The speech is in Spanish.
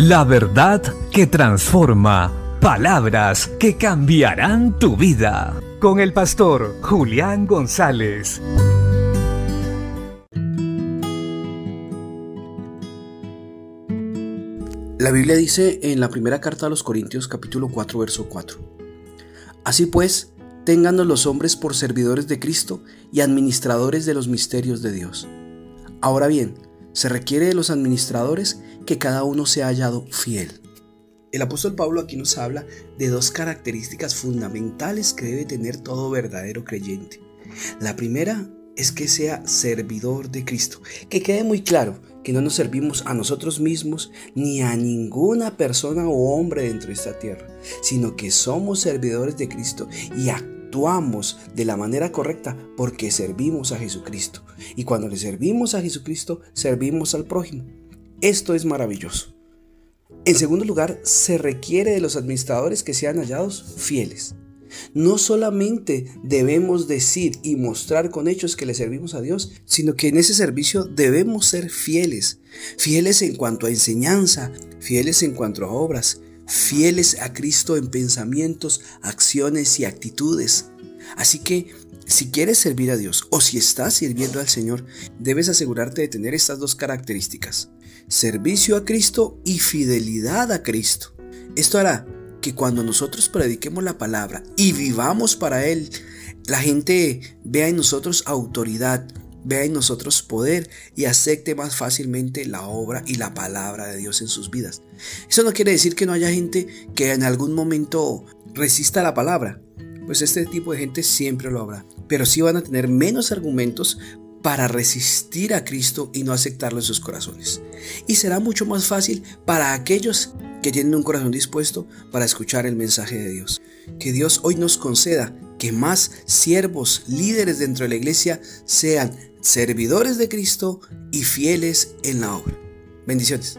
La verdad que transforma. Palabras que cambiarán tu vida. Con el pastor Julián González. La Biblia dice en la primera carta a los Corintios capítulo 4 verso 4. Así pues, ténganos los hombres por servidores de Cristo y administradores de los misterios de Dios. Ahora bien, se requiere de los administradores que cada uno sea hallado fiel. El apóstol Pablo aquí nos habla de dos características fundamentales que debe tener todo verdadero creyente. La primera es que sea servidor de Cristo. Que quede muy claro que no nos servimos a nosotros mismos ni a ninguna persona o hombre dentro de esta tierra, sino que somos servidores de Cristo y actuamos de la manera correcta porque servimos a Jesucristo. Y cuando le servimos a Jesucristo, servimos al prójimo. Esto es maravilloso. En segundo lugar, se requiere de los administradores que sean hallados fieles. No solamente debemos decir y mostrar con hechos que le servimos a Dios, sino que en ese servicio debemos ser fieles. Fieles en cuanto a enseñanza, fieles en cuanto a obras, fieles a Cristo en pensamientos, acciones y actitudes. Así que si quieres servir a Dios o si estás sirviendo al Señor, debes asegurarte de tener estas dos características. Servicio a Cristo y fidelidad a Cristo. Esto hará que cuando nosotros prediquemos la palabra y vivamos para Él, la gente vea en nosotros autoridad, vea en nosotros poder y acepte más fácilmente la obra y la palabra de Dios en sus vidas. Eso no quiere decir que no haya gente que en algún momento resista la palabra, pues este tipo de gente siempre lo habrá, pero sí van a tener menos argumentos para resistir a Cristo y no aceptarlo en sus corazones. Y será mucho más fácil para aquellos que tienen un corazón dispuesto para escuchar el mensaje de Dios. Que Dios hoy nos conceda que más siervos, líderes dentro de la iglesia sean servidores de Cristo y fieles en la obra. Bendiciones.